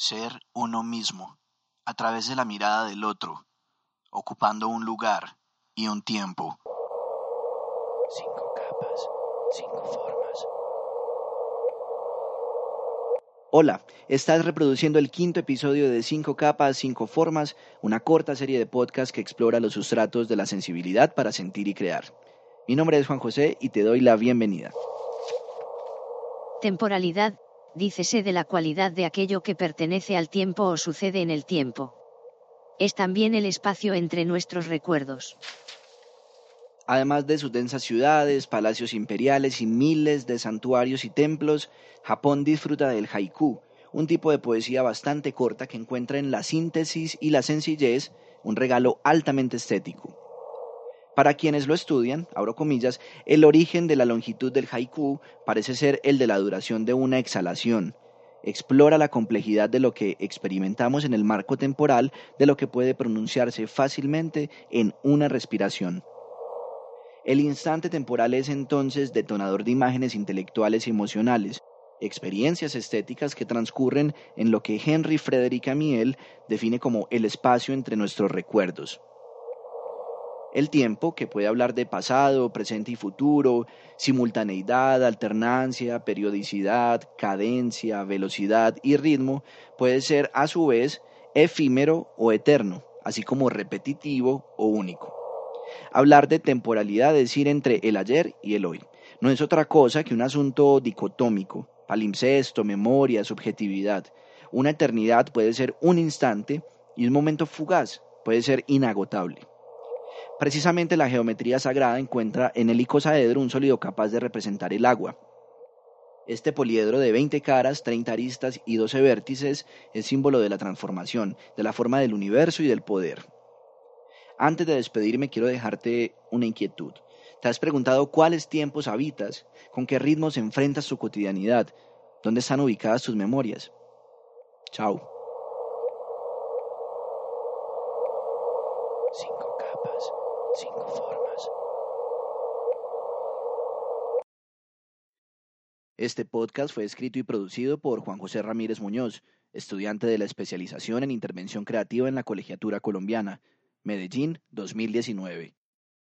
ser uno mismo, a través de la mirada del otro, ocupando un lugar y un tiempo. Cinco capas, cinco formas. Hola, estás reproduciendo el quinto episodio de Cinco capas, cinco formas, una corta serie de podcast que explora los sustratos de la sensibilidad para sentir y crear. Mi nombre es Juan José y te doy la bienvenida. Temporalidad, dícese de la cualidad de aquello que pertenece al tiempo o sucede en el tiempo. Es también el espacio entre nuestros recuerdos. Además de sus densas ciudades, palacios imperiales y miles de santuarios y templos, Japón disfruta del haiku, un tipo de poesía bastante corta que encuentra en la síntesis y la sencillez un regalo altamente estético. Para quienes lo estudian, abro comillas, el origen de la longitud del haiku parece ser el de la duración de una exhalación. Explora la complejidad de lo que experimentamos en el marco temporal de lo que puede pronunciarse fácilmente en una respiración. El instante temporal es entonces detonador de imágenes intelectuales y emocionales, experiencias estéticas que transcurren en lo que Henry Frederick Amiel define como el espacio entre nuestros recuerdos. El tiempo, que puede hablar de pasado, presente y futuro, simultaneidad, alternancia, periodicidad, cadencia, velocidad y ritmo, puede ser a su vez efímero o eterno, así como repetitivo o único. Hablar de temporalidad es ir entre el ayer y el hoy. No es otra cosa que un asunto dicotómico, palimpsesto, memoria, subjetividad. Una eternidad puede ser un instante y un momento fugaz puede ser inagotable. Precisamente la geometría sagrada encuentra en el icosaedro un sólido capaz de representar el agua. Este poliedro de 20 caras, 30 aristas y 12 vértices es símbolo de la transformación, de la forma del universo y del poder. Antes de despedirme quiero dejarte una inquietud. ¿Te has preguntado cuáles tiempos habitas? ¿Con qué ritmos enfrentas tu cotidianidad? ¿Dónde están ubicadas tus memorias? Chao. Cinco capas, cinco formas. Este podcast fue escrito y producido por Juan José Ramírez Muñoz, estudiante de la especialización en intervención creativa en la Colegiatura Colombiana, Medellín 2019.